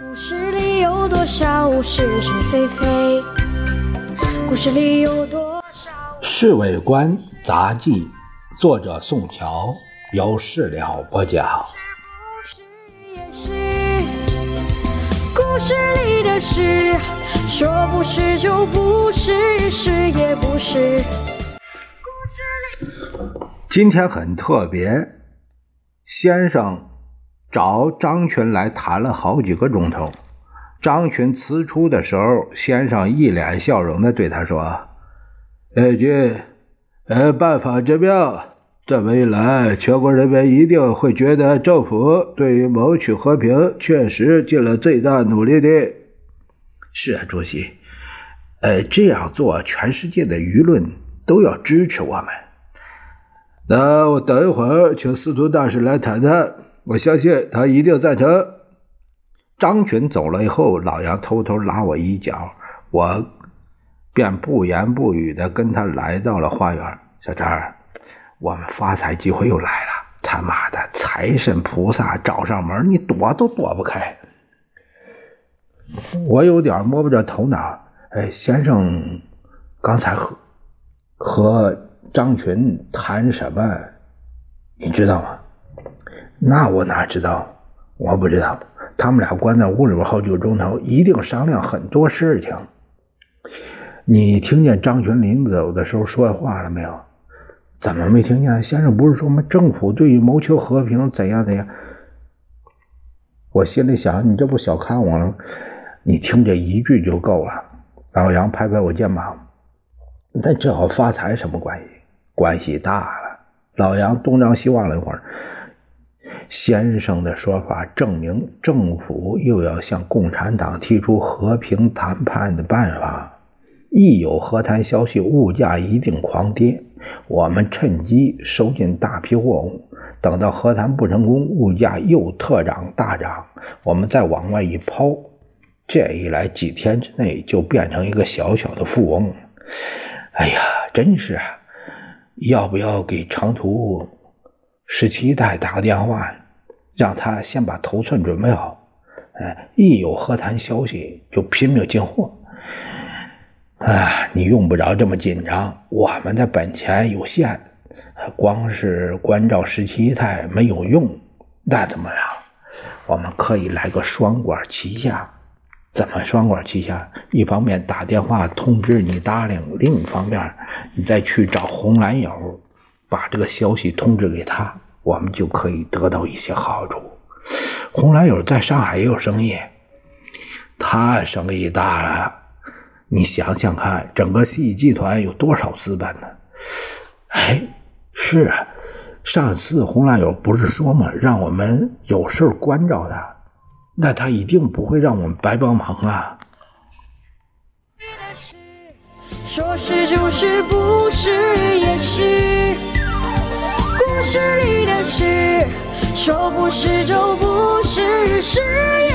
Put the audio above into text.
故事里有多少是是非非？故事里有多少？《侍卫官杂记》，作者宋乔，由事了播讲。是也是，故事里的事，说不是就不是，是也不是。今天很特别，先生找张群来谈了好几个钟头。张群辞出的时候，先生一脸笑容的对他说：“哎君，呃，办法之妙，这么一来，全国人民一定会觉得政府对于谋取和平确实尽了最大努力的。”是啊，主席，呃，这样做，全世界的舆论都要支持我们。那我等一会儿请司徒大使来谈谈，我相信他一定赞成。张群走了以后，老杨偷偷拉我一脚，我便不言不语的跟他来到了花园。小张，我们发财机会又来了！他妈的，财神菩萨找上门，你躲都躲不开。我有点摸不着头脑。哎，先生，刚才和和。张群谈什么？你知道吗？那我哪知道？我不知道。他们俩关在屋里边好几个钟头，一定商量很多事情。你听见张群临走的时候说的话了没有？怎么没听见？先生不是说吗？政府对于谋求和平怎样怎样？我心里想，你这不小看我了吗？你听这一句就够了。老杨拍拍我肩膀，那这和发财什么关系？关系大了，老杨东张西望了一会儿。先生的说法证明，政府又要向共产党提出和平谈判的办法。一有和谈消息，物价一定狂跌。我们趁机收进大批货物，等到和谈不成功，物价又特涨大涨，我们再往外一抛，这一来几天之内就变成一个小小的富翁。哎呀，真是啊！要不要给长途十七代打个电话，让他先把头寸准备好？哎，一有和谈消息就拼命进货。哎，你用不着这么紧张，我们的本钱有限，光是关照十七太没有用。那怎么样？我们可以来个双管齐下。怎么双管齐下？一方面打电话通知你答应，另一方面你再去找红蓝友，把这个消息通知给他，我们就可以得到一些好处。红蓝友在上海也有生意，他生意大了，你想想看，整个戏集团有多少资本呢？哎，是啊，上次红蓝友不是说吗？让我们有事关照他。那他一定不会让我们白帮忙啊！说是就是，不是也是。故事里是，说不是就不是，是也。